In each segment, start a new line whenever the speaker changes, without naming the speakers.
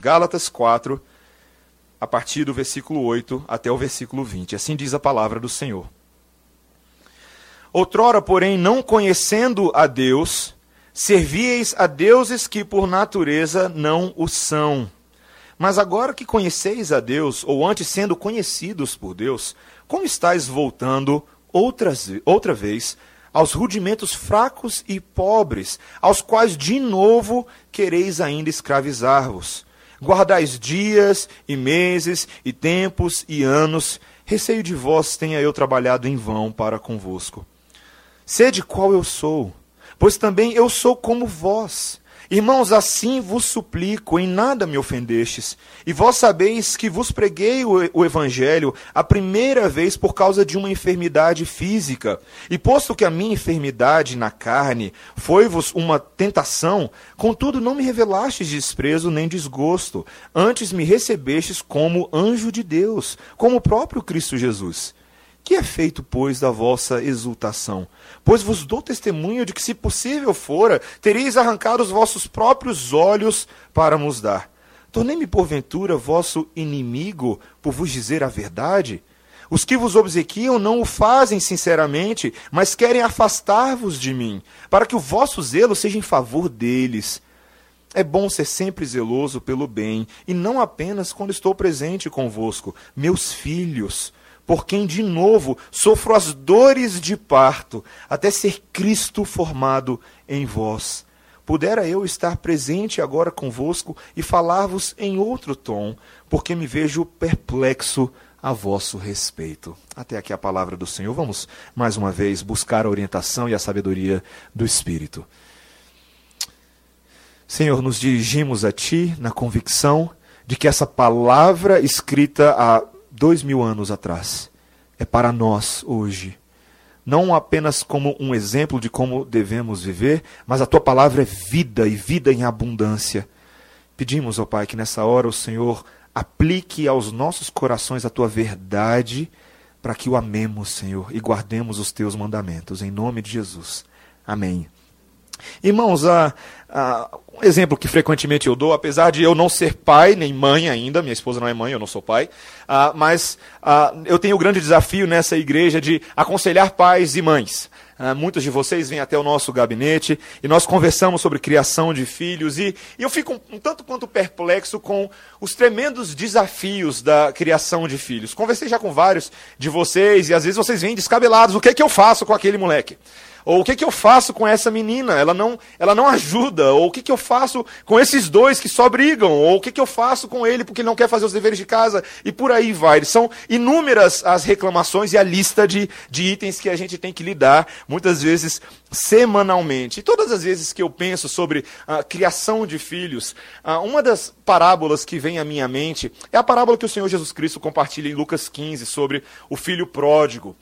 Gálatas 4, a partir do versículo 8 até o versículo 20. Assim diz a palavra do Senhor. Outrora, porém, não conhecendo a Deus, servieis a deuses que por natureza não o são. Mas agora que conheceis a Deus, ou antes sendo conhecidos por Deus, como estáis voltando outras, outra vez aos rudimentos fracos e pobres, aos quais de novo quereis ainda escravizar-vos? Guardais dias e meses e tempos e anos, receio de vós tenha eu trabalhado em vão para convosco. Sede qual eu sou, pois também eu sou como vós. Irmãos, assim vos suplico, em nada me ofendestes. E vós sabeis que vos preguei o, Evangelho a primeira vez por causa de uma enfermidade física. E posto que a minha enfermidade na carne foi-vos uma tentação, contudo não me revelastes desprezo nem desgosto. Antes me recebestes como anjo de Deus, como o próprio Cristo Jesus. Que é feito, pois, da vossa exultação? Pois vos dou testemunho de que, se possível fora, tereis arrancado os vossos próprios olhos para nos dar. Tornei-me, porventura, vosso inimigo por vos dizer a verdade? Os que vos obsequiam não o fazem sinceramente, mas querem afastar-vos de mim, para que o vosso zelo seja em favor deles. É bom ser sempre zeloso pelo bem, e não apenas quando estou presente convosco, meus filhos por quem de novo sofro as dores de parto, até ser Cristo formado em vós. Pudera eu estar presente agora convosco e falar-vos em outro tom, porque me vejo perplexo a vosso respeito. Até aqui a palavra do Senhor. Vamos mais uma vez buscar a orientação e a sabedoria do Espírito. Senhor, nos dirigimos a Ti na convicção de que essa palavra escrita há dois mil anos atrás. É para nós hoje. Não apenas como um exemplo de como devemos viver, mas a tua palavra é vida e vida em abundância. Pedimos, ó Pai, que nessa hora o Senhor aplique aos nossos corações a tua verdade, para que o amemos, Senhor, e guardemos os teus mandamentos. Em nome de Jesus. Amém. Irmãos, a, a, um exemplo que frequentemente eu dou, apesar de eu não ser pai nem mãe ainda, minha esposa não é mãe, eu não sou pai, uh, mas uh, eu tenho o grande desafio nessa igreja de aconselhar pais e mães. Uh, muitos de vocês vêm até o nosso gabinete e nós conversamos sobre criação de filhos e, e eu fico um, um, tanto quanto perplexo com os tremendos desafios da criação de filhos. Conversei já com vários de vocês e às vezes vocês vêm descabelados. O que é que eu faço com aquele moleque? Ou o que, que eu faço com essa menina? Ela não, ela não ajuda. Ou o que, que eu faço com esses dois que só brigam? Ou o que, que eu faço com ele porque ele não quer fazer os deveres de casa? E por aí vai. São inúmeras as reclamações e a lista de, de itens que a gente tem que lidar, muitas vezes semanalmente. E todas as vezes que eu penso sobre a criação de filhos, uma das parábolas que vem à minha mente é a parábola que o Senhor Jesus Cristo compartilha em Lucas 15 sobre o filho pródigo.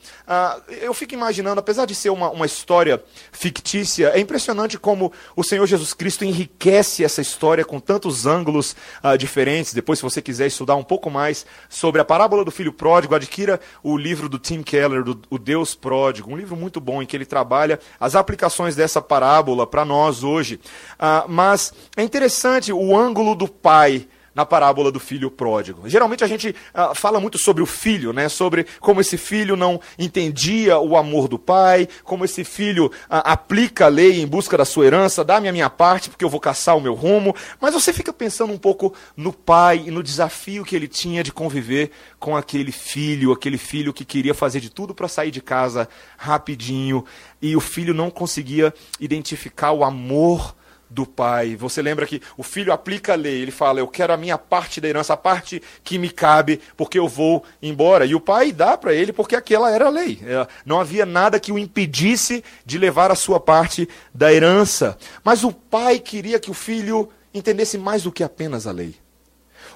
eu fico imaginando, apesar de ser uma, uma história fictícia, é impressionante como o Senhor Jesus Cristo enriquece essa história com tantos ângulos diferentes. Depois, se você quiser estudar um pouco mais sobre a parábola do filho pródigo, adquira o livro do Tim Keller, do, O Deus Pródigo, um livro muito bom em que ele trabalha as aplicações dessa parábola para nós hoje. Uh, mas é interessante o ângulo do pai na parábola do filho pródigo. Geralmente a gente uh, fala muito sobre o filho, né? sobre como esse filho não entendia o amor do pai, como esse filho uh, aplica a lei em busca da sua herança, dá-me a minha parte porque eu vou caçar o meu rumo. Mas você fica pensando um pouco no pai e no desafio que ele tinha de conviver com aquele filho, aquele filho que queria fazer de tudo para sair de casa rapidinho e o filho não conseguia identificar o amor do pai. Você lembra que o filho aplica a lei, ele fala: Eu quero a minha parte da herança, a parte que me cabe, porque eu vou embora. E o pai dá para ele porque aquela era a lei. É, não havia nada que o impedisse de levar a sua parte da herança. Mas o pai queria que o filho entendesse mais do que apenas a lei.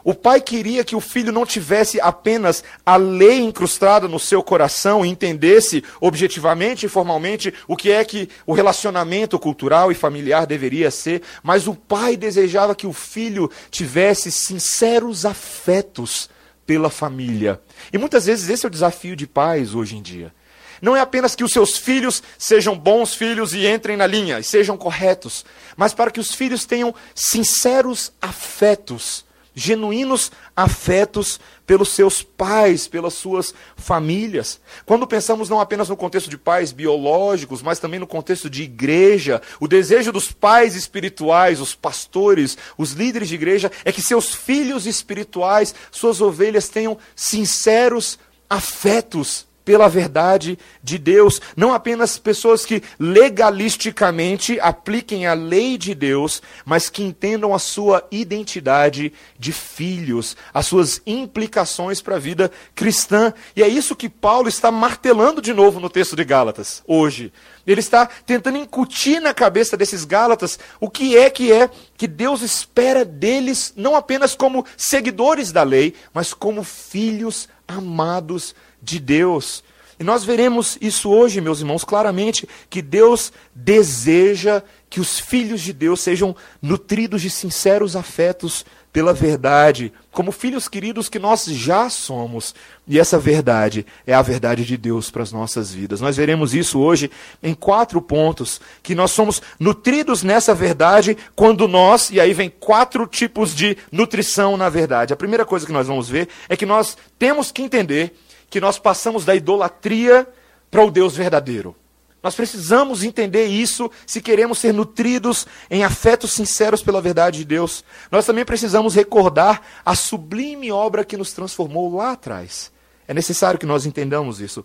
O pai queria que o filho não tivesse apenas a lei incrustada no seu coração e entendesse objetivamente e formalmente o que é que o relacionamento cultural e familiar deveria ser, mas o pai desejava que o filho tivesse sinceros afetos pela família. E muitas vezes esse é o desafio de pais hoje em dia. Não é apenas que os seus filhos sejam bons filhos e entrem na linha e sejam corretos, mas para que os filhos tenham sinceros afetos genuínos afetos pelos seus pais, pelas suas famílias. Quando pensamos não apenas no contexto de pais biológicos, mas também no contexto de igreja, o desejo dos pais espirituais, os pastores, os líderes de igreja, é que seus filhos espirituais, suas ovelhas, tenham sinceros afetos pela verdade de Deus. Não apenas pessoas que legalisticamente apliquem a lei de Deus, mas que entendam a sua identidade de filhos, as suas implicações para a vida cristã. E é isso que Paulo está martelando de novo no texto de Gálatas, hoje. Ele está tentando incutir na cabeça desses Gálatas o que é que é que Deus espera deles, não apenas como seguidores da lei, mas como filhos amados Deus. E nós veremos isso hoje, meus irmãos, claramente, que Deus deseja que os filhos de Deus sejam nutridos de sinceros afetos pela verdade, como filhos queridos que nós já somos. E essa verdade é a verdade de Deus para as nossas vidas. Nós veremos isso hoje em quatro pontos, que nós somos nutridos nessa verdade quando nós, e aí vem quatro tipos de nutrição na verdade. A primeira coisa que nós vamos ver é que nós temos que entender que nós passamos da idolatria para o Deus verdadeiro. Nós precisamos entender isso se queremos ser nutridos em afetos sinceros pela verdade de Deus. Nós também precisamos recordar a sublime obra que nos transformou lá atrás. É necessário que nós entendamos isso.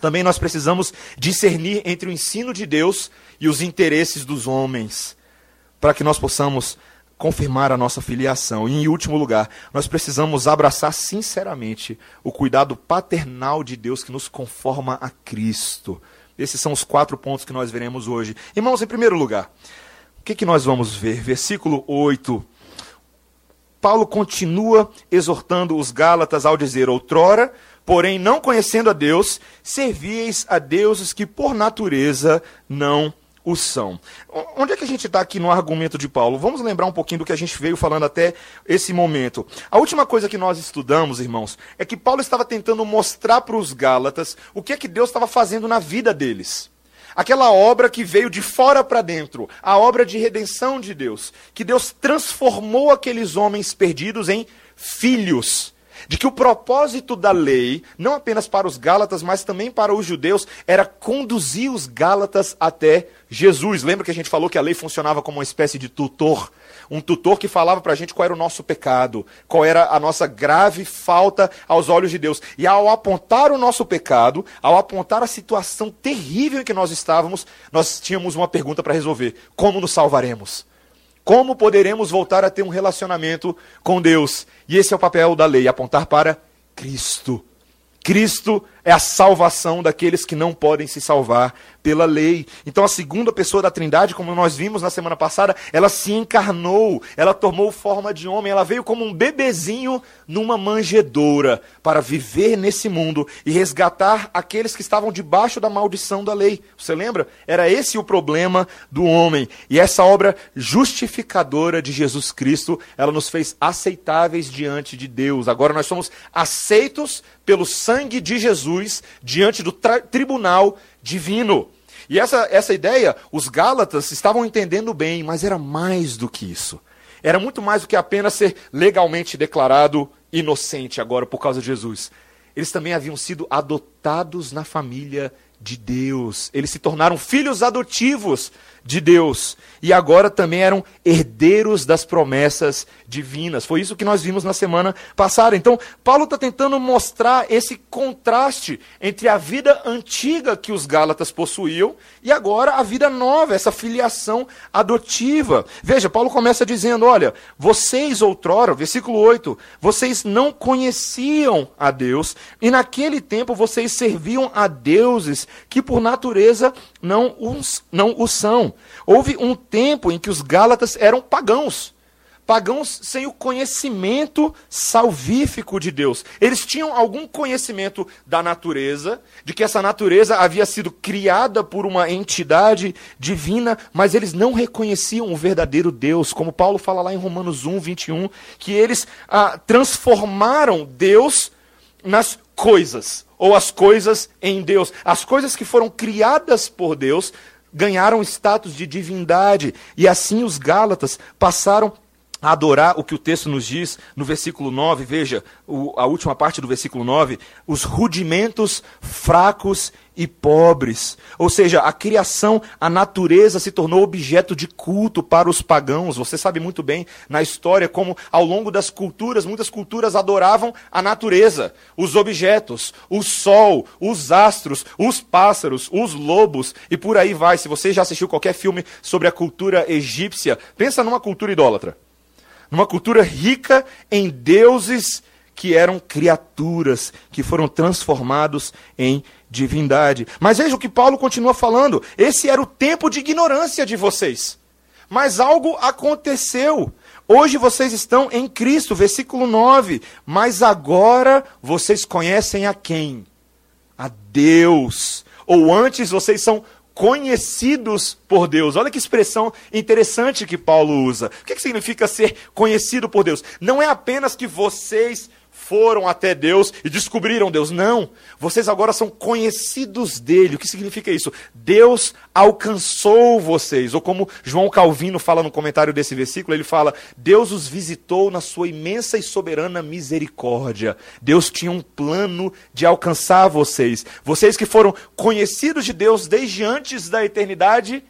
Também nós precisamos discernir entre o ensino de Deus e os interesses dos homens, para que nós possamos confirmar a nossa filiação. E, em último lugar, nós precisamos abraçar sinceramente o cuidado paternal de Deus que nos conforma a Cristo. Esses são os quatro pontos que nós veremos hoje. Irmãos, em primeiro lugar, o que, que nós vamos ver? Versículo 8. Paulo continua exortando os Gálatas ao dizer: Outrora, porém, não conhecendo a Deus, servieis a deuses que por natureza não o são. Onde é que a gente está aqui no argumento de Paulo? Vamos lembrar um pouquinho do que a gente veio falando até esse momento. A última coisa que nós estudamos, irmãos, é que Paulo estava tentando mostrar para os Gálatas o que é que Deus estava fazendo na vida deles. Aquela obra que veio de fora para dentro, a obra de redenção de Deus, que Deus transformou aqueles homens perdidos em filhos de que o propósito da lei, não apenas para os Gálatas, mas também para os judeus, era conduzir os Gálatas até Jesus. Lembra que a gente falou que a lei funcionava como uma espécie de tutor? Um tutor que falava para a gente qual era o nosso pecado, qual era a nossa grave falta aos olhos de Deus. E ao apontar o nosso pecado, ao apontar a situação terrível em que nós estávamos, nós tínhamos uma pergunta para resolver: como nos salvaremos? Como poderemos voltar a ter um relacionamento com Deus? E esse é o papel da lei, apontar para Cristo. Cristo é a salvação daqueles que não podem se salvar pela lei. Então a segunda pessoa da Trindade, como nós vimos na semana passada, ela se encarnou, ela tomou forma de homem, ela veio como um bebezinho numa manjedoura para viver nesse mundo e resgatar aqueles que estavam debaixo da maldição da lei. Você lembra? Era esse o problema do homem. E essa obra justificadora de Jesus Cristo, ela nos fez aceitáveis diante de Deus. Agora nós somos aceitos pelo sangue de Jesus diante do tribunal divino. E essa, essa ideia, os Gálatas estavam entendendo bem, mas era mais do que isso. Era muito mais do que apenas ser legalmente declarado inocente agora por causa de Jesus. Eles também haviam sido adotados na família de Deus. Eles se tornaram filhos adotivos de Deus e agora também eram herdeiros das promessas divinas. Foi isso que nós vimos na semana passada. Então, Paulo está tentando mostrar esse contraste entre a vida antiga que os Gálatas possuíam e agora a vida nova, essa filiação adotiva. Veja, Paulo começa dizendo: Olha, vocês outrora, versículo 8, vocês não conheciam a Deus e naquele tempo vocês serviam a deuses que por natureza não os, não o são. Houve um tempo em que os Gálatas eram pagãos. Pagãos sem o conhecimento salvífico de Deus. Eles tinham algum conhecimento da natureza, de que essa natureza havia sido criada por uma entidade divina, mas eles não reconheciam o verdadeiro Deus, como Paulo fala lá em Romanos 1, 21, que eles ah, transformaram Deus nas coisas, ou as coisas em Deus. As coisas que foram criadas por Deus ganharam status de divindade, e assim os Gálatas passaram adorar o que o texto nos diz no versículo 9, veja, o, a última parte do versículo 9, os rudimentos fracos e pobres. Ou seja, a criação, a natureza se tornou objeto de culto para os pagãos. Você sabe muito bem na história como, ao longo das culturas, muitas culturas adoravam a natureza, os objetos, o sol, os astros, os pássaros, os lobos e por aí vai. Se você já assistiu qualquer filme sobre a cultura egípcia, pensa numa cultura idólatra. Numa cultura rica em deuses que eram criaturas que foram transformados em divindade. Mas veja o que Paulo continua falando. Esse era o tempo de ignorância de vocês. Mas algo aconteceu. Hoje vocês estão em Cristo, versículo 9. Mas agora vocês conhecem a quem? A Deus. Ou antes vocês são conhecidos por Deus. Olha que expressão interessante que Paulo usa. O que significa ser conhecido por Deus? Não é apenas que vocês foram até Deus e descobriram Deus. Não. Vocês agora são conhecidos dele. O que significa isso? Deus alcançou vocês. Ou como João Calvino fala no comentário desse versículo, ele fala: Deus os visitou na sua imensa e soberana misericórdia. Deus tinha um plano de alcançar vocês. Vocês que foram conhecidos de Deus desde antes da eternidade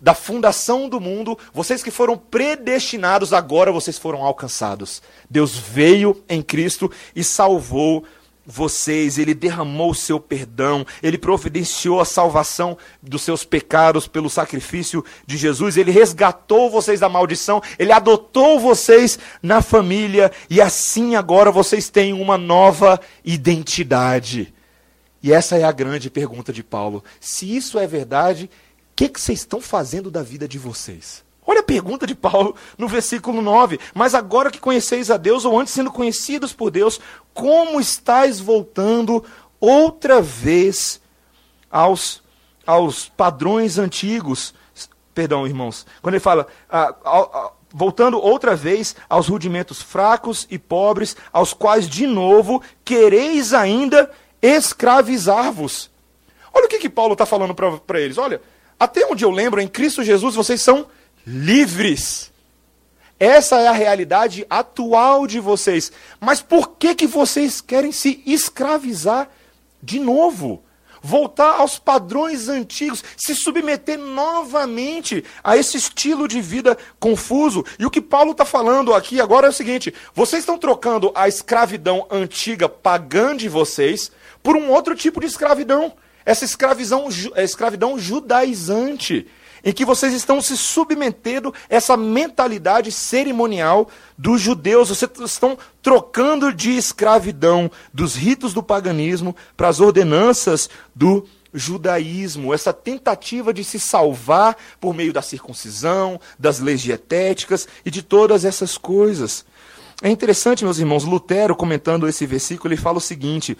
da fundação do mundo, vocês que foram predestinados, agora vocês foram alcançados. Deus veio em Cristo e salvou vocês, ele derramou o seu perdão, ele providenciou a salvação dos seus pecados pelo sacrifício de Jesus, ele resgatou vocês da maldição, ele adotou vocês na família e assim agora vocês têm uma nova identidade. E essa é a grande pergunta de Paulo. Se isso é verdade, que, que vocês estão fazendo da vida de vocês? Olha a pergunta de Paulo no versículo 9. Mas agora que conheceis a Deus, ou antes sendo conhecidos por Deus, como estáis voltando outra vez aos, aos padrões antigos? Perdão, irmãos. Quando ele fala, ah, ah, voltando outra vez aos rudimentos fracos e pobres, aos quais de novo quereis ainda escravizar-vos. Olha o que, que Paulo está falando para eles. Olha, até onde eu lembro, em Cristo Jesus vocês são livres. Essa é a realidade atual de vocês. Mas por que, que vocês querem se escravizar de novo? Voltar aos padrões antigos, se submeter novamente a esse estilo de vida confuso. E o que Paulo está falando aqui agora é o seguinte: vocês estão trocando a escravidão antiga pagã de vocês por um outro tipo de escravidão essa escravidão, escravidão judaizante, em que vocês estão se submetendo a essa mentalidade cerimonial dos judeus. Vocês estão trocando de escravidão dos ritos do paganismo para as ordenanças do judaísmo, essa tentativa de se salvar por meio da circuncisão, das leis dietéticas e de todas essas coisas. É interessante, meus irmãos, Lutero, comentando esse versículo, ele fala o seguinte: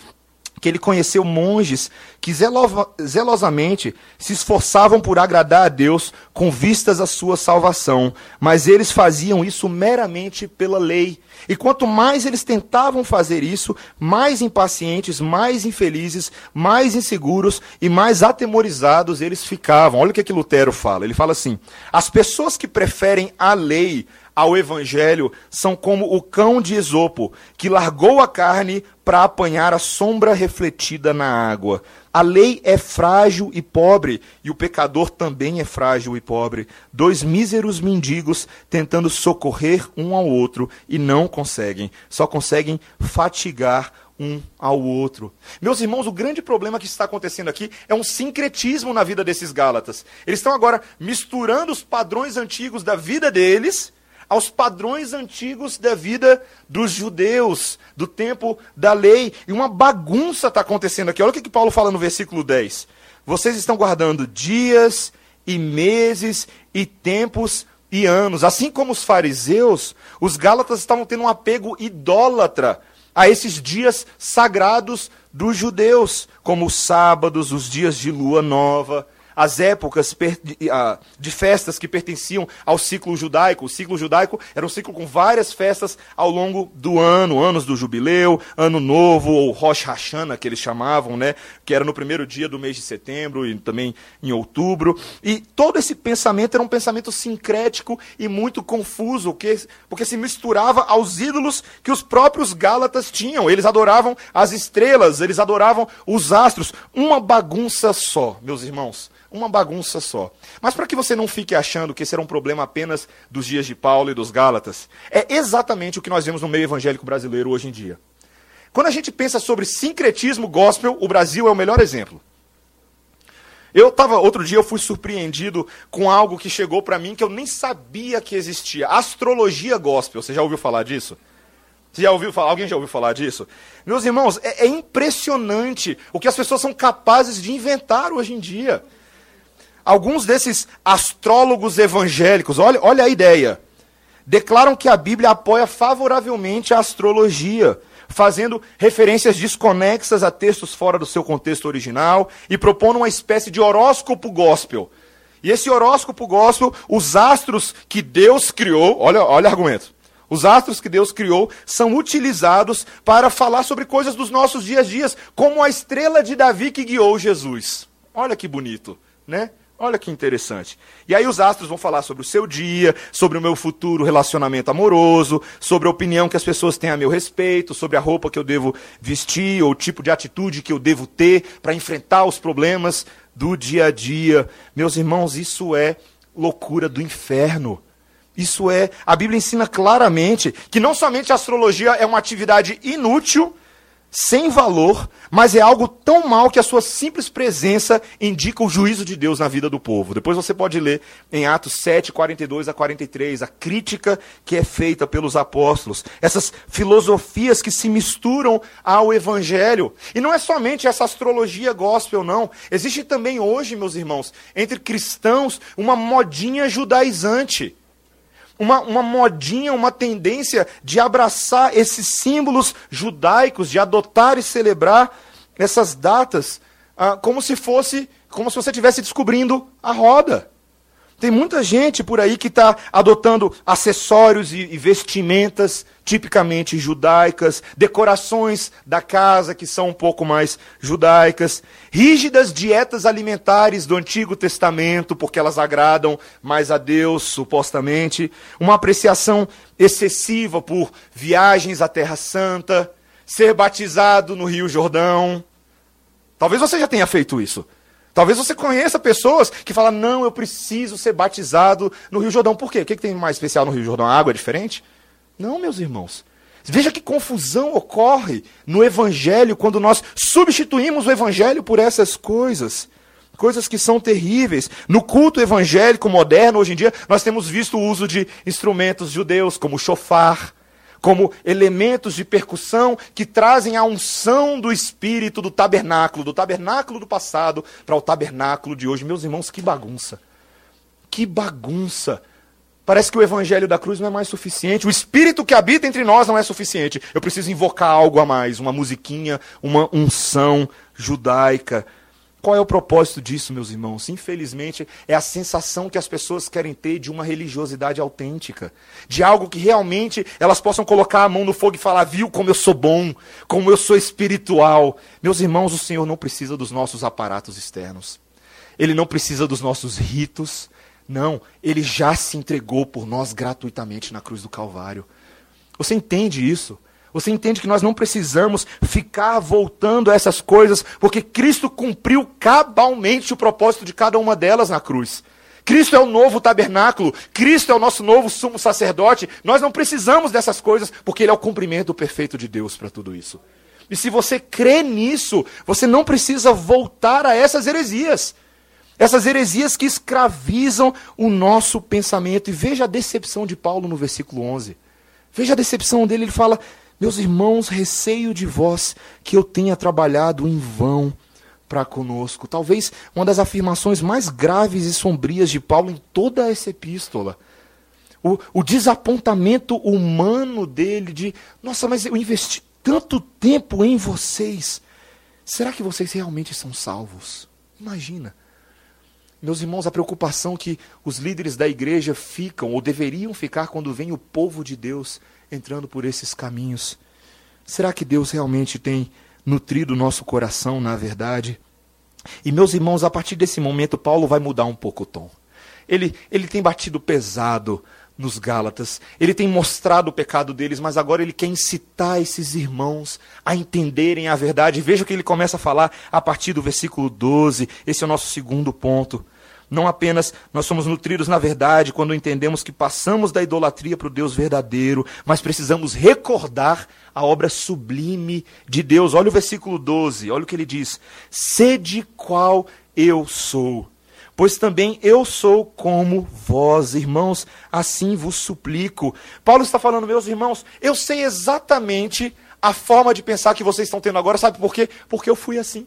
que ele conheceu monges que zelosamente se esforçavam por agradar a Deus com vistas à sua salvação, mas eles faziam isso meramente pela lei. E quanto mais eles tentavam fazer isso, mais impacientes, mais infelizes, mais inseguros e mais atemorizados eles ficavam. Olha o que, é que Lutero fala. Ele fala assim: as pessoas que preferem a lei ao evangelho são como o cão de Esopo, que largou a carne para apanhar a sombra refletida na água. A lei é frágil e pobre, e o pecador também é frágil e pobre. Dois míseros mendigos tentando socorrer um ao outro e não conseguem, só conseguem fatigar um ao outro. Meus irmãos, o grande problema que está acontecendo aqui é um sincretismo na vida desses Gálatas. Eles estão agora misturando os padrões antigos da vida deles aos padrões antigos da vida dos judeus, do tempo da lei. E uma bagunça está acontecendo aqui. Olha o que, que Paulo fala no versículo 10. Vocês estão guardando dias e meses e tempos e anos. Assim como os fariseus, os gálatas estavam tendo um apego idólatra a esses dias sagrados dos judeus, como os sábados, os dias de lua nova, as épocas de festas que pertenciam ao ciclo judaico. O ciclo judaico era um ciclo com várias festas ao longo do ano, anos do jubileu, ano novo, ou Rosh Hashanah, que eles chamavam, né? que era no primeiro dia do mês de setembro e também em outubro. E todo esse pensamento era um pensamento sincrético e muito confuso, porque se misturava aos ídolos que os próprios Gálatas tinham. Eles adoravam as estrelas, eles adoravam os astros. Uma bagunça só, meus irmãos. Uma bagunça só. Mas para que você não fique achando que esse era um problema apenas dos dias de Paulo e dos Gálatas, é exatamente o que nós vemos no meio evangélico brasileiro hoje em dia. Quando a gente pensa sobre sincretismo gospel, o Brasil é o melhor exemplo. Eu estava, outro dia eu fui surpreendido com algo que chegou para mim que eu nem sabia que existia. Astrologia gospel. Você já ouviu falar disso? Você já ouviu falar? Alguém já ouviu falar disso? Meus irmãos, é, é impressionante o que as pessoas são capazes de inventar hoje em dia. Alguns desses astrólogos evangélicos, olha, olha a ideia, declaram que a Bíblia apoia favoravelmente a astrologia, fazendo referências desconexas a textos fora do seu contexto original e propondo uma espécie de horóscopo gospel. E esse horóscopo gospel, os astros que Deus criou, olha, olha o argumento. Os astros que Deus criou são utilizados para falar sobre coisas dos nossos dias a dias, como a estrela de Davi que guiou Jesus. Olha que bonito, né? Olha que interessante. E aí os astros vão falar sobre o seu dia, sobre o meu futuro relacionamento amoroso, sobre a opinião que as pessoas têm a meu respeito, sobre a roupa que eu devo vestir ou o tipo de atitude que eu devo ter para enfrentar os problemas do dia a dia. Meus irmãos, isso é loucura do inferno. Isso é, a Bíblia ensina claramente que não somente a astrologia é uma atividade inútil, sem valor, mas é algo tão mal que a sua simples presença indica o juízo de Deus na vida do povo. Depois você pode ler em Atos 7, 42 a 43, a crítica que é feita pelos apóstolos, essas filosofias que se misturam ao evangelho. E não é somente essa astrologia gospel, não. Existe também hoje, meus irmãos, entre cristãos, uma modinha judaizante uma, uma modinha, uma tendência de abraçar esses símbolos judaicos, de adotar e celebrar essas datas ah, como se fosse, como se você estivesse descobrindo a roda. Tem muita gente por aí que está adotando acessórios e, vestimentas tipicamente judaicas, decorações da casa que são um pouco mais judaicas, rígidas dietas alimentares do Antigo Testamento, porque elas agradam mais a Deus, supostamente, uma apreciação excessiva por viagens à Terra Santa, ser batizado no Rio Jordão. Talvez você já tenha feito isso. Talvez você conheça pessoas que falam, não, eu preciso ser batizado no Rio Jordão. Por quê? O que, tem mais especial no Rio Jordão? A água é diferente? Não, meus irmãos. Veja que confusão ocorre no Evangelho quando nós substituímos o Evangelho por essas coisas. Coisas que são terríveis. No culto evangélico moderno, hoje em dia, nós temos visto o uso de instrumentos judeus, como o chofar, como elementos de percussão que trazem a unção do espírito do tabernáculo, do tabernáculo do passado para o tabernáculo de hoje. Meus irmãos, que bagunça! Que bagunça! Parece que o evangelho da cruz não é mais suficiente. O espírito que habita entre nós não é suficiente. Eu preciso invocar algo a mais, uma musiquinha, uma unção judaica. Qual é o propósito disso, meus irmãos? Infelizmente, é a sensação que as pessoas querem ter de uma religiosidade autêntica, de algo que realmente elas possam colocar a mão no fogo e falar: viu como eu sou bom, como eu sou espiritual. Meus irmãos, o Senhor não precisa dos nossos aparatos externos, Ele não precisa dos nossos ritos. Não, Ele já se entregou por nós gratuitamente na cruz do Calvário. Você entende isso? Você entende que nós não precisamos ficar voltando a essas coisas, porque Cristo cumpriu cabalmente o propósito de cada uma delas na cruz. Cristo é o novo tabernáculo, Cristo é o nosso novo sumo sacerdote. Nós não precisamos dessas coisas, porque Ele é o cumprimento perfeito de Deus para tudo isso. E se você crê nisso, você não precisa voltar a essas heresias. Essas heresias que escravizam o nosso pensamento. E veja a decepção de Paulo no versículo 11. Veja a decepção dele, ele fala: meus irmãos, receio de vós que eu tenha trabalhado em vão para conosco. Talvez uma das afirmações mais graves e sombrias de Paulo em toda essa epístola. O, o desapontamento humano dele de, nossa, mas eu investi tanto tempo em vocês. Será que vocês realmente são salvos? Imagina. Meus irmãos, a preocupação que os líderes da igreja ficam ou deveriam ficar quando vem o povo de Deus entrando por esses caminhos. Será que Deus realmente tem nutrido o nosso coração, na verdade? E meus irmãos, a partir desse momento, Paulo vai mudar um pouco o tom. Ele, ele tem batido pesado nos Gálatas, ele tem mostrado o pecado deles, mas agora ele quer incitar esses irmãos a entenderem a verdade. Veja o que ele começa a falar a partir do versículo 12, esse é o nosso segundo ponto. Não apenas nós somos nutridos na verdade quando entendemos que passamos da idolatria para o Deus verdadeiro, mas precisamos recordar a obra sublime de Deus. Olha o versículo 12, olha o que ele diz: Sede qual eu sou. Pois também eu sou como vós, irmãos, assim vos suplico. Paulo está falando, meus irmãos, eu sei exatamente a forma de pensar que vocês estão tendo agora, sabe por quê? Porque eu fui assim.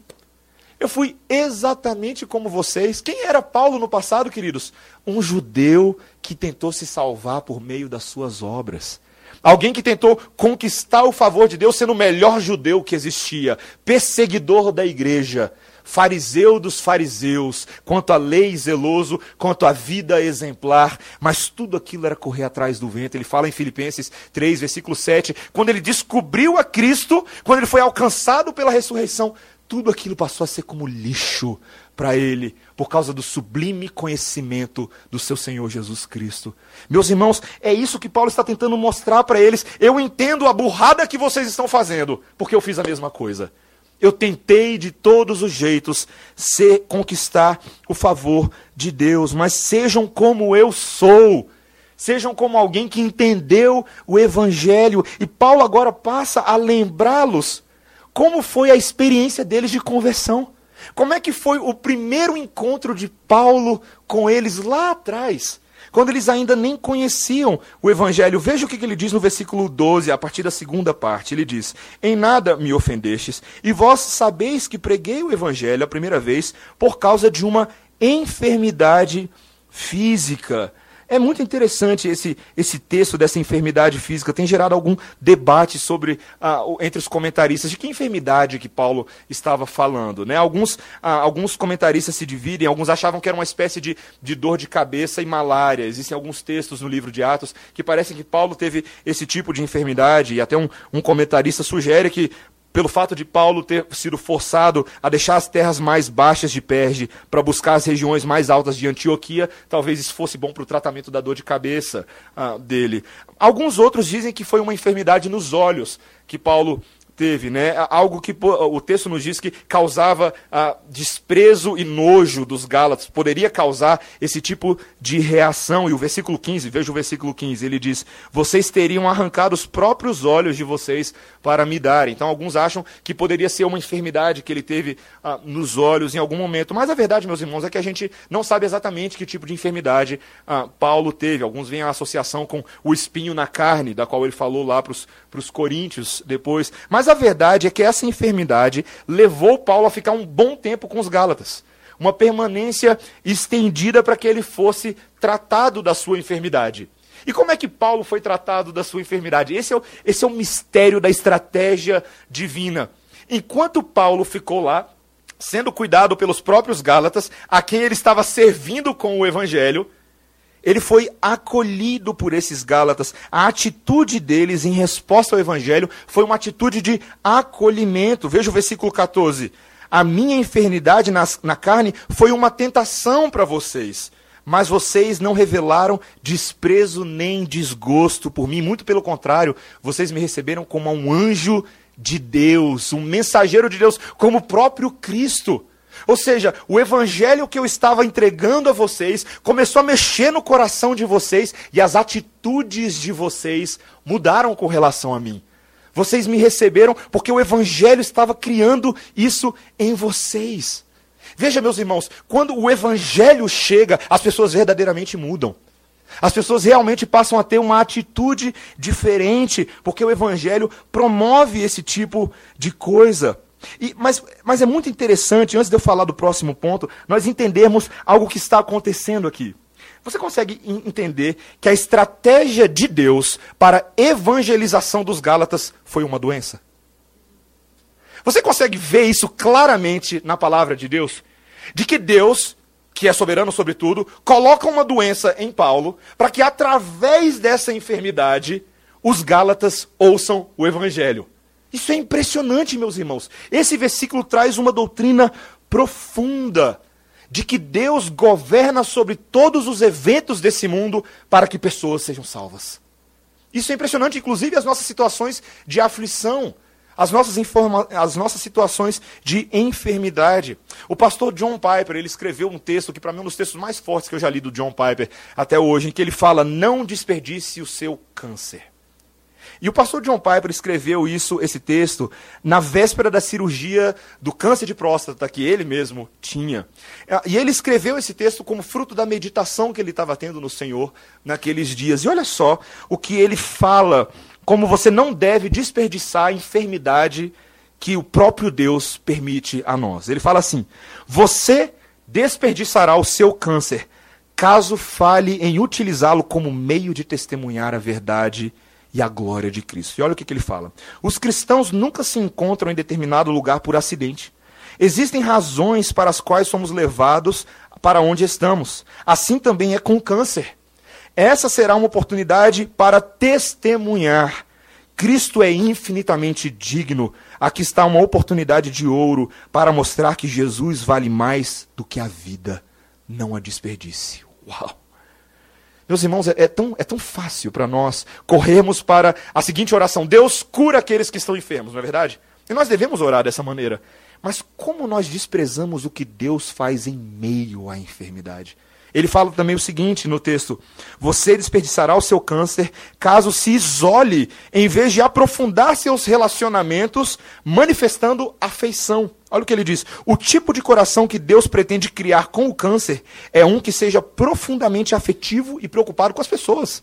Eu fui exatamente como vocês. Quem era Paulo no passado, queridos? Um judeu que tentou se salvar por meio das suas obras. Alguém que tentou conquistar o favor de Deus sendo o melhor judeu que existia, perseguidor da igreja, fariseu dos fariseus, quanto à lei zeloso, quanto à vida exemplar, mas tudo aquilo era correr atrás do vento. Ele fala em Filipenses 3, versículo 7, quando ele descobriu a Cristo, quando ele foi alcançado pela ressurreição, tudo aquilo passou a ser como lixo para ele, por causa do sublime conhecimento do seu Senhor Jesus Cristo. Meus irmãos, é isso que Paulo está tentando mostrar para eles. Eu entendo a burrada que vocês estão fazendo, porque eu fiz a mesma coisa. Eu tentei de todos os jeitos ser, conquistar o favor de Deus, mas sejam como eu sou. Sejam como alguém que entendeu o Evangelho. E Paulo agora passa a lembrá-los como foi a experiência deles de conversão? Como é que foi o primeiro encontro de Paulo com eles lá atrás? Quando eles ainda nem conheciam o Evangelho. Veja o que ele diz no versículo 12, a partir da segunda parte. Ele diz: Em nada me ofendestes, e vós sabeis que preguei o Evangelho a primeira vez por causa de uma enfermidade física. É muito interessante esse, esse texto dessa enfermidade física. Tem gerado algum debate sobre ah, entre os comentaristas de que enfermidade que Paulo estava falando. Né? Alguns, ah, alguns comentaristas se dividem, alguns achavam que era uma espécie de, de dor de cabeça e malária. Existem alguns textos no livro de Atos que parecem que Paulo teve esse tipo de enfermidade, e até um, um comentarista sugere que pelo fato de Paulo ter sido forçado a deixar as terras mais baixas de Perge para buscar as regiões mais altas de Antioquia, talvez isso fosse bom para o tratamento da dor de cabeça ah, dele. Alguns outros dizem que foi uma enfermidade nos olhos que Paulo teve, né? Algo que o texto nos diz que causava ah, desprezo e nojo dos Gálatas, poderia causar esse tipo de reação. E o versículo 15, veja o versículo 15, ele diz: Vocês teriam arrancado os próprios olhos de vocês para me dar. Então, alguns acham que poderia ser uma enfermidade que ele teve ah, nos olhos em algum momento. Mas a verdade, meus irmãos, é que a gente não sabe exatamente que tipo de enfermidade ah, Paulo teve. Alguns veem a associação com o espinho na carne, da qual ele falou lá para os coríntios depois. Mas a verdade é que essa enfermidade levou Paulo a ficar um bom tempo com os Gálatas. Uma permanência estendida para que ele fosse tratado da sua enfermidade. E como é que Paulo foi tratado da sua enfermidade? Esse é o, esse é o mistério da estratégia divina. Enquanto Paulo ficou lá, sendo cuidado pelos próprios Gálatas, a quem ele estava servindo com o evangelho, ele foi acolhido por esses Gálatas. A atitude deles em resposta ao Evangelho foi uma atitude de acolhimento. Veja o versículo 14. A minha enfermidade na, na carne foi uma tentação para vocês, mas vocês não revelaram desprezo nem desgosto por mim. Muito pelo contrário, vocês me receberam como um anjo de Deus, um mensageiro de Deus, como o próprio Cristo. Ou seja, o evangelho que eu estava entregando a vocês começou a mexer no coração de vocês e as atitudes de vocês mudaram com relação a mim. Vocês me receberam porque o evangelho estava criando isso em vocês. Veja, meus irmãos, quando o evangelho chega, as pessoas verdadeiramente mudam. As pessoas realmente passam a ter uma atitude diferente, porque o evangelho promove esse tipo de coisa. E, mas, mas é muito interessante, antes de eu falar do próximo ponto, nós entendermos algo que está acontecendo aqui. Você consegue entender que a estratégia de Deus para a evangelização dos Gálatas foi uma doença? Você consegue ver isso claramente na palavra de Deus? De que Deus que é soberano sobre tudo, coloca uma doença em Paulo, para que através dessa enfermidade os Gálatas ouçam o evangelho. Isso é impressionante, meus irmãos. Esse versículo traz uma doutrina profunda de que Deus governa sobre todos os eventos desse mundo para que pessoas sejam salvas. Isso é impressionante, inclusive as nossas situações de aflição, as nossas, as nossas situações de enfermidade. O pastor John Piper, ele escreveu um texto que para mim é um dos textos mais fortes que eu já li do John Piper até hoje, em que ele fala: "Não desperdice o seu câncer". E o pastor John Piper escreveu isso, esse texto, na véspera da cirurgia do câncer de próstata que ele mesmo tinha. É, e ele escreveu esse texto como fruto da meditação que ele estava tendo no Senhor naqueles dias. E olha só o que ele fala, como você não deve desperdiçar a enfermidade que o próprio Deus permite a nós. Ele fala assim: você desperdiçará o seu câncer caso fale em utilizá-lo como meio de testemunhar a verdade e a glória de Cristo. E olha o que, que ele fala. Os cristãos nunca se encontram em determinado lugar por acidente. Existem razões para as quais somos levados para onde estamos. Assim também é com o câncer. Essa será uma oportunidade para testemunhar. Cristo é infinitamente digno. Aqui está uma oportunidade de ouro para mostrar que Jesus vale mais do que a vida. Não a desperdice. Uau! Meus irmãos, é, é tão, é tão fácil para nós corrermos para a seguinte oração: Deus cura aqueles que estão enfermos, não é verdade? E nós devemos orar dessa maneira. Mas como nós desprezamos o que Deus faz em meio à enfermidade? Ele fala também o seguinte no texto: Você desperdiçará o seu câncer caso se isole, em vez de aprofundar seus relacionamentos, manifestando afeição. Olha o que ele diz: O tipo de coração que Deus pretende criar com o câncer é um que seja profundamente afetivo e preocupado com as pessoas.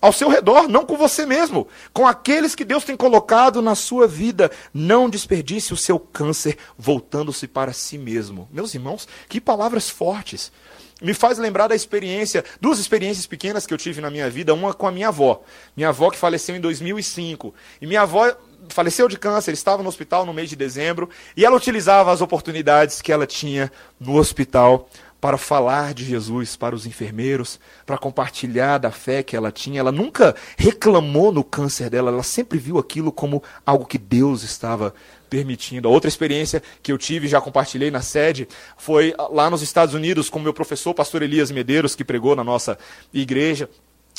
Ao seu redor, não com você mesmo, com aqueles que Deus tem colocado na sua vida. Não desperdice o seu câncer voltando-se para si mesmo. Meus irmãos, que palavras fortes me faz lembrar da experiência, duas experiências pequenas que eu tive na minha vida, uma com a minha avó. Minha avó que faleceu em 2005. E minha avó faleceu de câncer, estava no hospital no mês de dezembro, e ela utilizava as oportunidades que ela tinha no hospital para falar de Jesus para os enfermeiros, para compartilhar da fé que ela tinha. Ela nunca reclamou no câncer dela, ela sempre viu aquilo como algo que Deus estava permitindo. A outra experiência que eu tive, já compartilhei na sede, foi lá nos Estados Unidos com meu professor, pastor Elias Medeiros, que pregou na nossa igreja.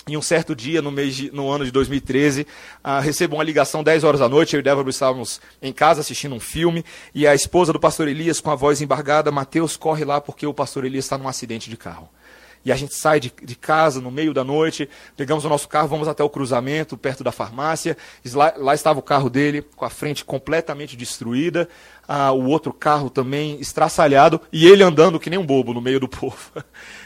Em um certo dia, no, mês de, no ano de 2013, uh, recebo uma ligação 10 horas da noite. Eu e Débora estávamos em casa assistindo um filme. E a esposa do pastor Elias, com a voz embargada, Mateus, corre lá porque o pastor Elias está num acidente de carro. E a gente sai de, de, casa no meio da noite, pegamos o nosso carro, vamos até o cruzamento, perto da farmácia. Lá, lá estava o carro dele, com a frente completamente destruída, ah, o outro carro também estraçalhado, e ele andando que nem um bobo no meio do povo.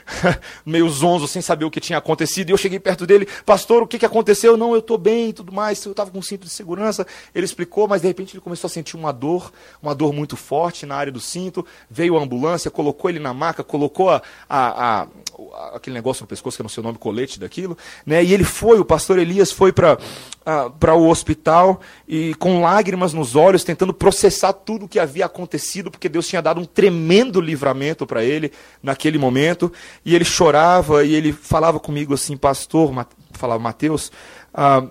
meio zonzo, sem saber o que tinha acontecido. E eu cheguei perto dele, pastor, o que, que aconteceu? Não, eu estou bem e tudo mais. Eu estava com um cinto de segurança. Ele explicou, mas de repente ele começou a sentir uma dor, uma dor muito forte na área do cinto. Veio a ambulância, colocou ele na maca, colocou a, a, a aquele negócio no pescoço, que eu não sei o nome, colete daquilo, né? E ele foi, o pastor Elias foi para uh, o hospital e com lágrimas nos olhos, tentando processar tudo que havia acontecido, porque Deus tinha dado um tremendo livramento para ele naquele momento. E ele chorava e ele falava comigo assim, pastor, falava, Mateus, uh,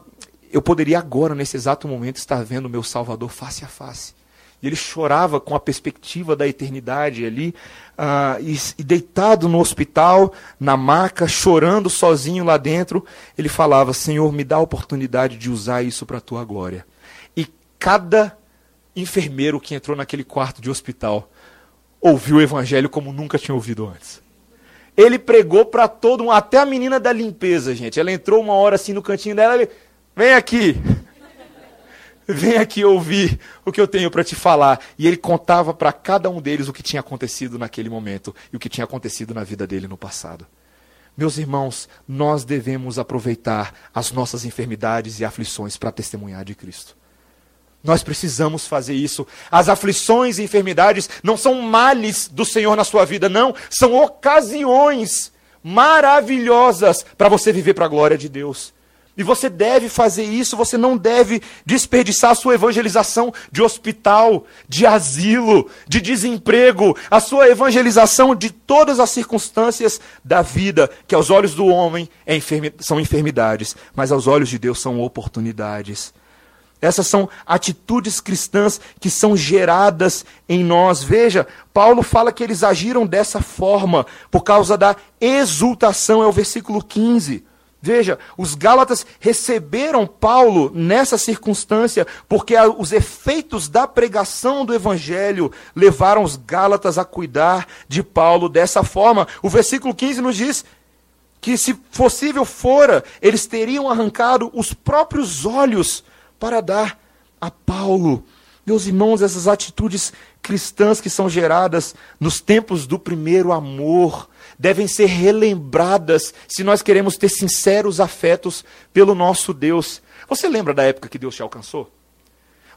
eu poderia agora, nesse exato momento, estar vendo o meu Salvador face a face. E ele chorava com a perspectiva da eternidade ali, uh, e, e, deitado no hospital, na maca, chorando sozinho lá dentro, ele falava: Senhor, me dá a oportunidade de usar isso para a tua glória. E cada enfermeiro que entrou naquele quarto de hospital ouviu o evangelho como nunca tinha ouvido antes. Ele pregou para todo mundo, até a menina da limpeza, gente. Ela entrou uma hora assim no cantinho dela, ele, vem aqui. Vem aqui ouvir o que eu tenho para te falar. E ele contava para cada um deles o que tinha acontecido naquele momento e o que tinha acontecido na vida dele no passado. Meus irmãos, nós devemos aproveitar as nossas enfermidades e aflições para testemunhar de Cristo. Nós precisamos fazer isso. As aflições e enfermidades não são males do Senhor na sua vida, não. São ocasiões maravilhosas para você viver para a glória de Deus. E você deve fazer isso, você não deve desperdiçar a sua evangelização de hospital, de asilo, de desemprego, a sua evangelização de todas as circunstâncias da vida, que aos olhos do homem é enfermi são enfermidades, mas aos olhos de Deus são oportunidades. Essas são atitudes cristãs que são geradas em nós. Veja, Paulo fala que eles agiram dessa forma por causa da exultação, é o versículo 15. Veja, os Gálatas receberam Paulo nessa circunstância, porque os efeitos da pregação do Evangelho levaram os Gálatas a cuidar de Paulo dessa forma. O versículo 15 nos diz que, se possível fora, eles teriam arrancado os próprios olhos para dar a Paulo. Meus irmãos, essas atitudes cristãs que são geradas nos tempos do primeiro amor, devem ser relembradas se nós queremos ter sinceros afetos pelo nosso Deus. Você lembra da época que Deus te alcançou?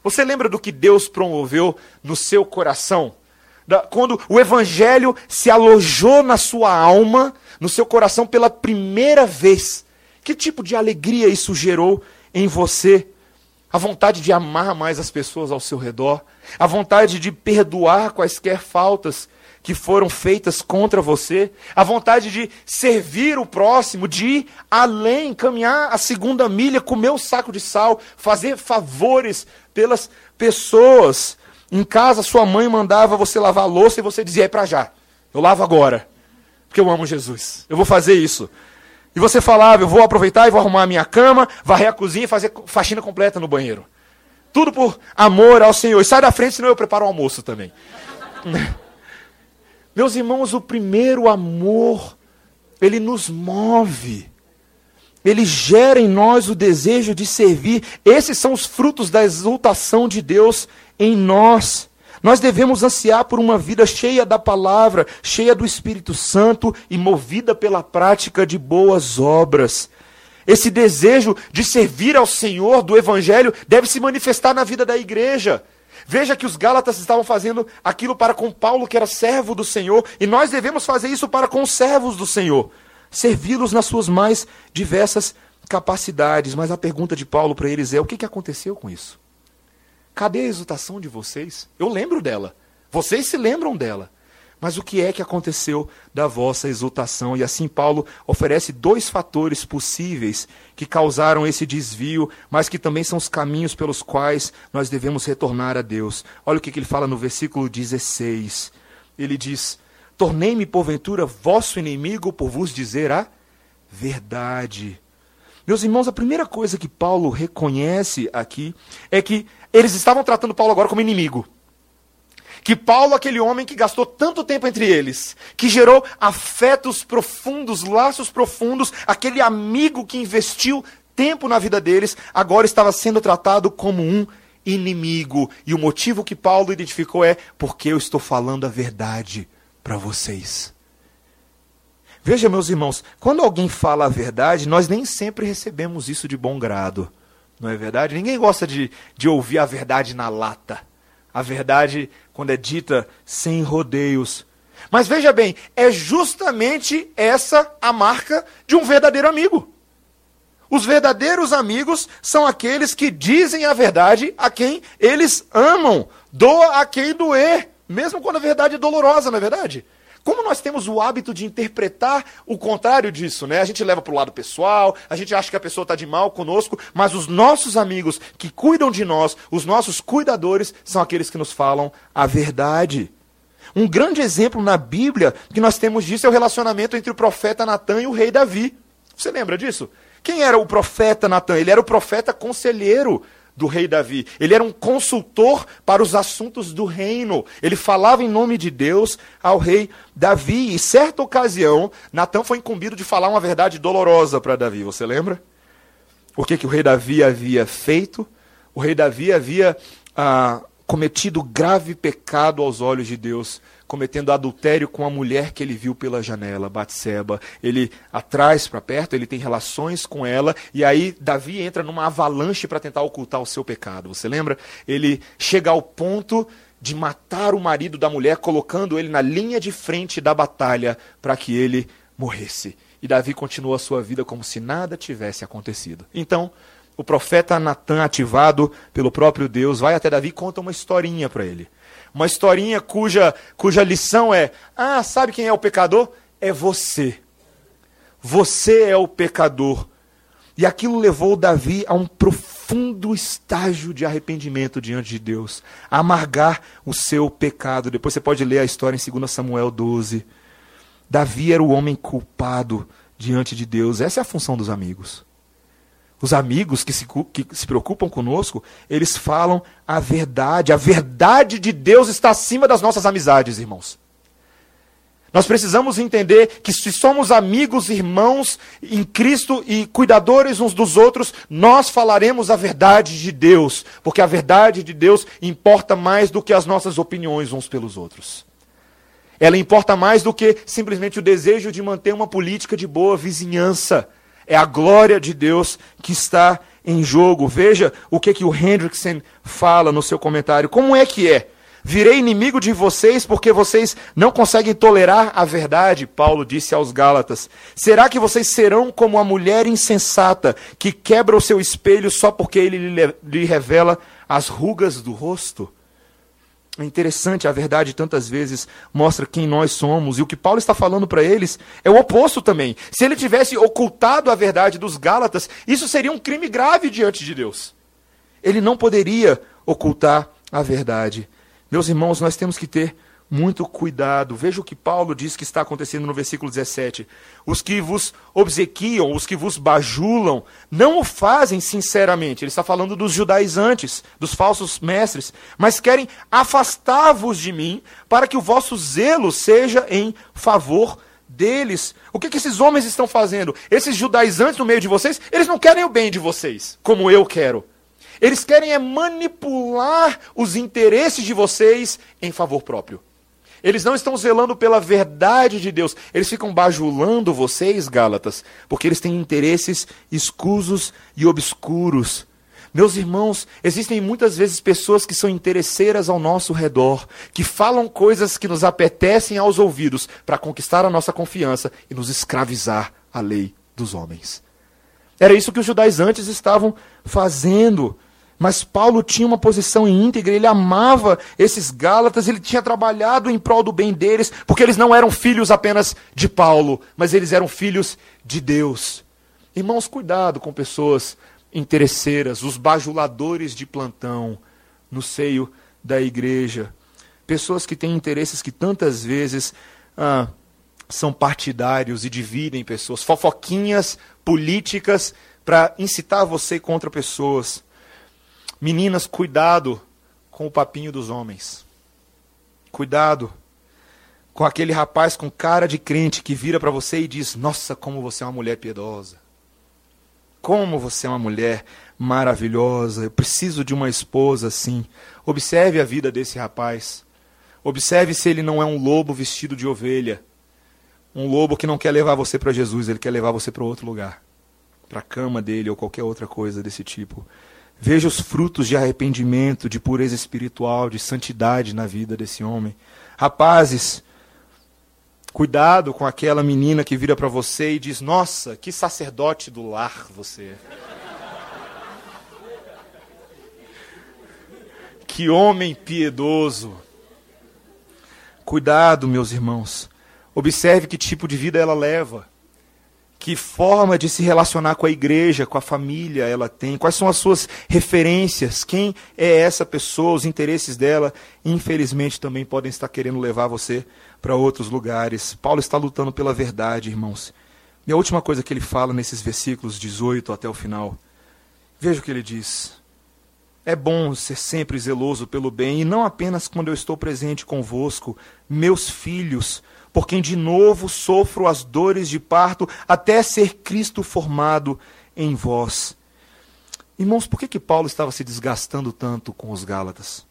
Você lembra do que Deus promoveu no seu coração? Da, quando o Evangelho se alojou na sua alma, no seu coração pela primeira vez. Que tipo de alegria isso gerou em você? A vontade de amar mais as pessoas ao seu redor, a vontade de perdoar quaisquer faltas que foram feitas contra você, a vontade de servir o próximo, de ir além, caminhar a segunda milha, comer o saco de sal, fazer favores pelas pessoas. Em casa, sua mãe mandava você lavar a louça e você dizia: é para já, eu lavo agora, porque eu amo Jesus, eu vou fazer isso. E você falava: eu vou aproveitar e vou arrumar a minha cama, varrer a cozinha e fazer faxina completa no banheiro. Tudo por amor ao Senhor. E sai da frente, senão eu preparo o almoço também. Meus irmãos, o primeiro amor, ele nos move. Ele gera em nós o desejo de servir. Esses são os frutos da exultação de Deus em nós. Nós devemos ansiar por uma vida cheia da palavra, cheia do Espírito Santo e movida pela prática de boas obras. Esse desejo de servir ao Senhor do Evangelho deve se manifestar na vida da igreja. Veja que os Gálatas estavam fazendo aquilo para com Paulo, que era servo do Senhor, e nós devemos fazer isso para com os servos do Senhor, servi-los nas suas mais diversas capacidades. Mas a pergunta de Paulo para eles é: o que, que aconteceu com isso? Cadê a exultação de vocês? Eu lembro dela. Vocês se lembram dela. Mas o que é que aconteceu da vossa exultação? E assim Paulo oferece dois fatores possíveis que causaram esse desvio, mas que também são os caminhos pelos quais nós devemos retornar a Deus. Olha o que, ele fala no versículo 16. Ele diz: Tornei-me porventura vosso inimigo por vos dizer a verdade. Meus irmãos, a primeira coisa que Paulo reconhece aqui é que eles estavam tratando Paulo agora como inimigo que Paulo, aquele homem que gastou tanto tempo entre eles, que gerou afetos profundos, laços profundos, aquele amigo que investiu tempo na vida deles, agora estava sendo tratado como um inimigo. E o motivo que Paulo identificou é porque eu estou falando a verdade para vocês. Veja, meus irmãos, quando alguém fala a verdade, nós nem sempre recebemos isso de bom grado. Não é verdade? Ninguém gosta de, de ouvir a verdade na lata. A verdade quando é dita sem rodeios. Mas veja bem, é justamente essa a marca de um verdadeiro amigo. Os verdadeiros amigos são aqueles que dizem a verdade a quem eles amam, doa a quem doer, mesmo quando a verdade é dolorosa, não é verdade? Como nós temos o hábito de interpretar o contrário disso, né? A gente leva para o lado pessoal, a gente acha que a pessoa está de mal conosco, mas os nossos amigos que cuidam de nós, os nossos cuidadores, são aqueles que nos falam a verdade. Um grande exemplo na Bíblia que nós temos disso é o relacionamento entre o profeta Natan e o rei Davi. Você lembra disso? Quem era o profeta Natan? Ele era o profeta conselheiro do rei Davi. Ele era um consultor para os assuntos do reino. Ele falava em nome de Deus ao rei Davi. E certa ocasião, Natã foi incumbido de falar uma verdade dolorosa para Davi. Você lembra? O que, que o rei Davi havia feito? O rei Davi havia ah, cometido grave pecado aos olhos de Deus cometendo adultério com a mulher que ele viu pela janela, Batseba. Ele atrás para perto, ele tem relações com ela, e aí Davi entra numa avalanche para tentar ocultar o seu pecado. Você lembra? Ele chega ao ponto de matar o marido da mulher, colocando ele na linha de frente da batalha para que ele morresse. E Davi continua a sua vida como se nada tivesse acontecido. Então, o profeta Natan, ativado pelo próprio Deus, vai até Davi e conta uma historinha para ele. Uma historinha cuja, cuja lição é: Ah, sabe quem é o pecador? É você. Você é o pecador. E aquilo levou Davi a um profundo estágio de arrependimento diante de Deus, a amargar o seu pecado. Depois você pode ler a história em 2 Samuel 12. Davi era o homem culpado diante de Deus. Essa é a função dos amigos. Os amigos que se, que se preocupam conosco, eles falam a verdade. A verdade de Deus está acima das nossas amizades, irmãos. Nós precisamos entender que se somos amigos, irmãos em Cristo e cuidadores uns dos outros, nós falaremos a verdade de Deus, porque a verdade de Deus importa mais do que as nossas opiniões uns pelos outros. Ela importa mais do que simplesmente o desejo de manter uma política de boa vizinhança. É a glória de Deus que está em jogo. Veja o que, que o Hendrickson fala no seu comentário. Como é que é? Virei inimigo de vocês porque vocês não conseguem tolerar a verdade, Paulo disse aos Gálatas. Será que vocês serão como a mulher insensata que quebra o seu espelho só porque ele lhe revela as rugas do rosto? É interessante, a verdade tantas vezes mostra quem nós somos. E o que Paulo está falando para eles é o oposto também. Se ele tivesse ocultado a verdade dos Gálatas, isso seria um crime grave diante de Deus. Ele não poderia ocultar a verdade. Meus irmãos, nós temos que ter muito cuidado. Veja o que Paulo diz que está acontecendo no versículo 17. Os que vos obsequiam, os que vos bajulam, não o fazem sinceramente. Ele está falando dos judaizantes, dos falsos mestres, mas querem afastar-vos de mim, para que o vosso zelo seja em favor deles. O que, que esses homens estão fazendo? Esses judaizantes no meio de vocês, eles não querem o bem de vocês, como eu quero. Eles querem é manipular os interesses de vocês em favor próprio. Eles não estão zelando pela verdade de Deus. Eles ficam bajulando vocês, Gálatas, porque eles têm interesses escusos e obscuros. Meus irmãos, existem muitas vezes pessoas que são interesseiras ao nosso redor, que falam coisas que nos apetecem aos ouvidos para conquistar a nossa confiança e nos escravizar à lei dos homens. Era isso que os judaizantes antes estavam fazendo. Mas Paulo tinha uma posição íntegra, ele amava esses Gálatas, ele tinha trabalhado em prol do bem deles, porque eles não eram filhos apenas de Paulo, mas eles eram filhos de Deus. Irmãos, cuidado com pessoas interesseiras, os bajuladores de plantão no seio da igreja. Pessoas que têm interesses que tantas vezes ah, são partidários e dividem pessoas, fofoquinhas políticas para incitar você contra pessoas. Meninas, cuidado com o papinho dos homens. Cuidado com aquele rapaz com cara de crente que vira para você e diz: Nossa, como você é uma mulher piedosa. Como você é uma mulher maravilhosa. Eu preciso de uma esposa assim. Observe a vida desse rapaz. Observe se ele não é um lobo vestido de ovelha. Um lobo que não quer levar você para Jesus, ele quer levar você para outro lugar. Para a cama dele ou qualquer outra coisa desse tipo. Veja os frutos de arrependimento, de pureza espiritual, de santidade na vida desse homem. Rapazes, cuidado com aquela menina que vira para você e diz: Nossa, que sacerdote do lar você é. Que homem piedoso. Cuidado, meus irmãos. Observe que tipo de vida ela leva que forma de se relacionar com a igreja, com a família ela tem, quais são as suas referências, quem é essa pessoa, os interesses dela, infelizmente também podem estar querendo levar você para outros lugares. Paulo está lutando pela verdade, irmãos. E a última coisa que ele fala nesses versículos 18 até o final, veja o que ele diz. É bom ser sempre zeloso pelo bem, e não apenas quando eu estou presente convosco, meus filhos, por quem de novo sofro as dores de parto, até ser Cristo formado em vós. Irmãos, por que, que Paulo estava se desgastando tanto com os Gálatas?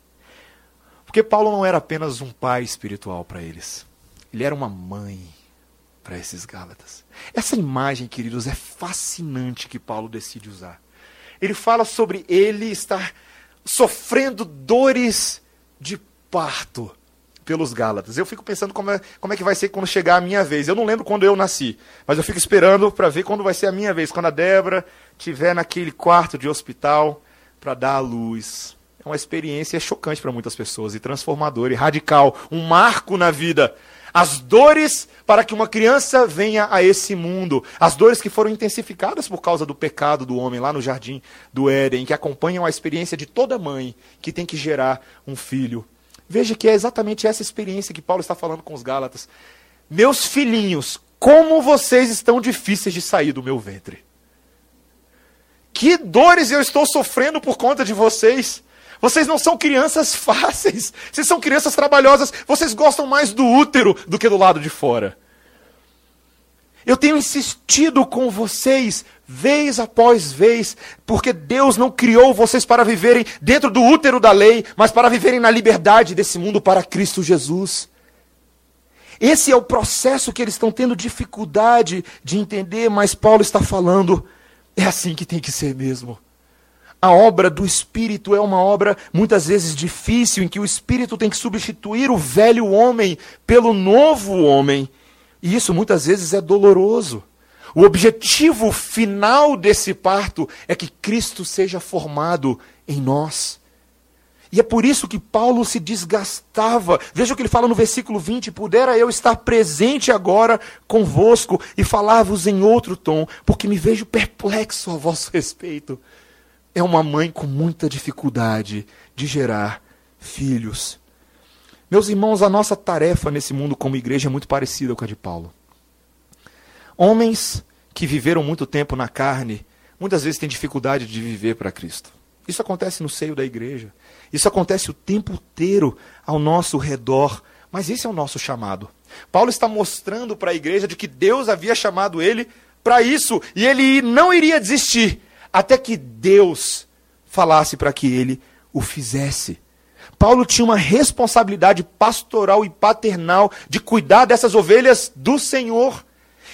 Porque Paulo não era apenas um pai espiritual para eles, ele era uma mãe para esses Gálatas. Essa imagem, queridos, é fascinante que Paulo decide usar. Ele fala sobre ele estar sofrendo dores de parto pelos Gálatas. Eu fico pensando como é, como é que vai ser quando chegar a minha vez. Eu não lembro quando eu nasci, mas eu fico esperando para ver quando vai ser a minha vez, quando a Débora estiver naquele quarto de hospital para dar a luz. É uma experiência chocante para muitas pessoas e transformadora e radical, um marco na vida. As dores para que uma criança venha a esse mundo, as dores que foram intensificadas por causa do pecado do homem lá no jardim do Éden, que acompanham a experiência de toda mãe que tem que gerar um filho. Veja que é exatamente essa experiência que Paulo está falando com os Gálatas. Meus filhinhos, como vocês estão difíceis de sair do meu ventre. Que dores eu estou sofrendo por conta de vocês. Vocês não são crianças fáceis. Vocês são crianças trabalhosas. Vocês gostam mais do útero do que do lado de fora. Eu tenho insistido com vocês, vez após vez, porque Deus não criou vocês para viverem dentro do útero da lei, mas para viverem na liberdade desse mundo para Cristo Jesus. Esse é o processo que eles estão tendo dificuldade de entender, mas Paulo está falando, é assim que tem que ser mesmo. A obra do Espírito é uma obra muitas vezes difícil, em que o Espírito tem que substituir o velho homem pelo novo homem. E isso muitas vezes é doloroso. O objetivo final desse parto é que Cristo seja formado em nós. E é por isso que Paulo se desgastava. Veja o que ele fala no versículo 20: Pudera eu estar presente agora convosco e falar-vos em outro tom, porque me vejo perplexo a vosso respeito. É uma mãe com muita dificuldade de gerar filhos. Meus irmãos, a nossa tarefa nesse mundo como igreja é muito parecida com a de Paulo. Homens que viveram muito tempo na carne, muitas vezes têm dificuldade de viver para Cristo. Isso acontece no seio da igreja. Isso acontece o tempo inteiro ao nosso redor. Mas esse é o nosso chamado. Paulo está mostrando para a igreja de que Deus havia chamado ele para isso e ele não iria desistir até que Deus falasse para que ele o fizesse. Paulo tinha uma responsabilidade pastoral e paternal de cuidar dessas ovelhas do Senhor.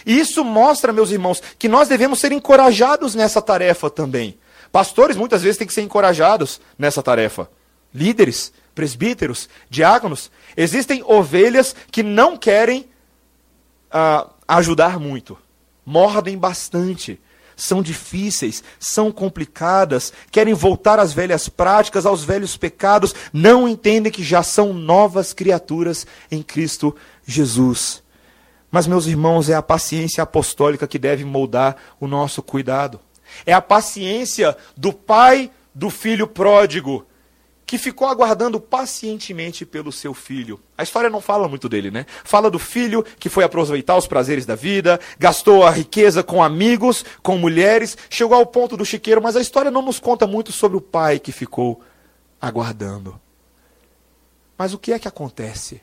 E isso mostra, meus irmãos, que nós devemos ser encorajados nessa tarefa também. Pastores muitas vezes têm que ser encorajados nessa tarefa. Líderes, presbíteros, diáconos. Existem ovelhas que não querem uh, ajudar muito, mordem bastante são difíceis, são complicadas, querem voltar às velhas práticas, aos velhos pecados, não entendem que já são novas criaturas em Cristo Jesus. Mas, meus irmãos, é a paciência apostólica que deve moldar o nosso cuidado. É a paciência do pai do filho pródigo que ficou aguardando pacientemente pelo seu filho. A história não fala muito dele, né? Fala do filho que foi aproveitar os prazeres da vida, gastou a riqueza com amigos, com mulheres, chegou ao ponto do chiqueiro, mas a história não nos conta muito sobre o pai que ficou aguardando. Mas o que é que acontece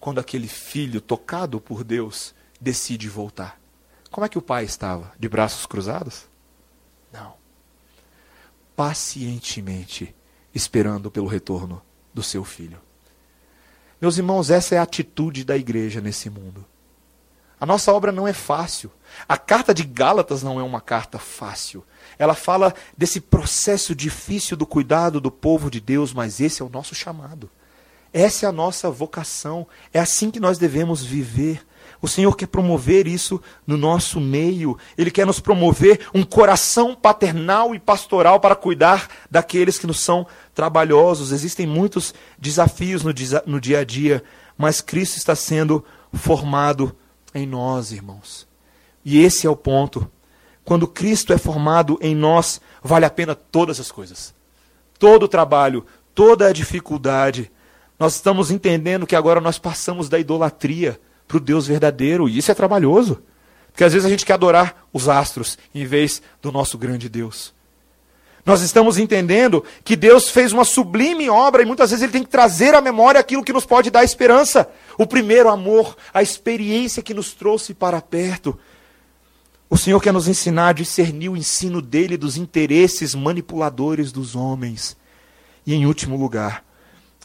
quando aquele filho, tocado por Deus, decide voltar? Como é que o pai estava? De braços cruzados? Não. Pacientemente esperando pelo retorno do seu filho. Meus irmãos, essa é a atitude da igreja nesse mundo. A nossa obra não é fácil. A carta de Gálatas não é uma carta fácil. Ela fala desse processo difícil do cuidado do povo de Deus, mas esse é o nosso chamado. Essa é a nossa vocação. É assim que nós devemos viver. O Senhor quer promover isso no nosso meio. Ele quer nos promover um coração paternal e pastoral para cuidar daqueles que nos são trabalhosos. Existem muitos desafios no, no dia a dia, mas Cristo está sendo formado em nós, irmãos. E esse é o ponto. Quando Cristo é formado em nós, vale a pena todas as coisas. Todo o trabalho, toda a dificuldade. Nós estamos entendendo que agora nós passamos da idolatria para o Deus verdadeiro. E isso é trabalhoso. Porque às vezes a gente quer adorar os astros em vez do nosso grande Deus. Nós estamos entendendo que Deus fez uma sublime obra e muitas vezes Ele tem que trazer à memória aquilo que nos pode dar esperança. O primeiro amor, a experiência que nos trouxe para perto. O Senhor quer nos ensinar a discernir o ensino dele dos interesses manipuladores dos homens. E em último lugar,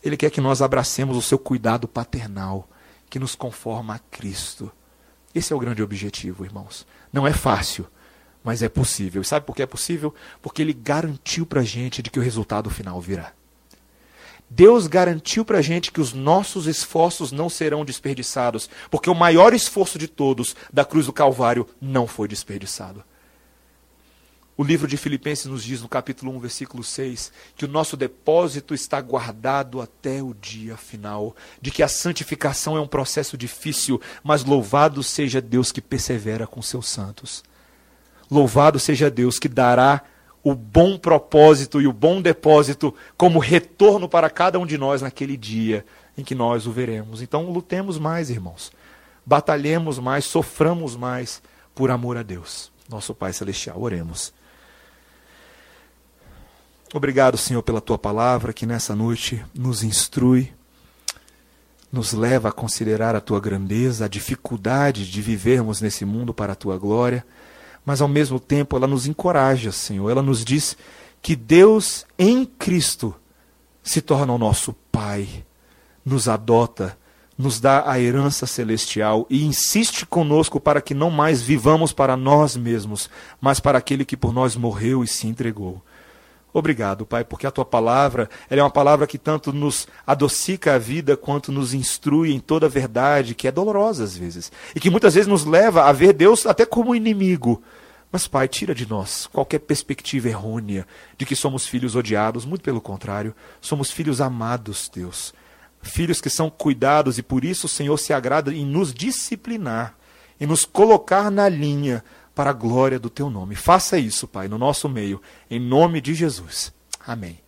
Ele quer que nós abracemos o seu cuidado paternal que nos conforma a Cristo. Esse é o grande objetivo, irmãos. Não é fácil, mas é possível. E sabe por que é possível? Porque ele garantiu para a gente de que o resultado final virá. Deus garantiu para a gente que os nossos esforços não serão desperdiçados, porque o maior esforço de todos da cruz do Calvário não foi desperdiçado. O livro de Filipenses nos diz no capítulo 1, versículo 6, que o nosso depósito está guardado até o dia final, de que a santificação é um processo difícil, mas louvado seja Deus que persevera com seus santos. Louvado seja Deus que dará o bom propósito e o bom depósito como retorno para cada um de nós naquele dia em que nós o veremos. Então, lutemos mais, irmãos. Batalhemos mais, soframos mais por amor a Deus. Nosso Pai Celestial, oremos. Obrigado, Senhor, pela tua palavra que nessa noite nos instrui, nos leva a considerar a tua grandeza, a dificuldade de vivermos nesse mundo para a tua glória mas ao mesmo tempo ela nos encoraja, Senhor. Ela nos diz que Deus em Cristo se torna o nosso Pai, nos adota, nos dá a herança celestial e insiste conosco para que não mais vivamos para nós mesmos, mas para aquele que por nós morreu e se entregou. Obrigado, Pai, porque a tua palavra é uma palavra que tanto nos adocica a vida quanto nos instrui em toda a verdade, que é dolorosa às vezes, e que muitas vezes nos leva a ver Deus até como inimigo. Mas, Pai, tira de nós qualquer perspectiva errônea de que somos filhos odiados, muito pelo contrário, somos filhos amados, Deus. Filhos que são cuidados e por isso o Senhor se agrada em nos disciplinar, em nos colocar na linha para a glória do teu nome. Faça isso, Pai, no nosso meio, em nome de Jesus. Amém.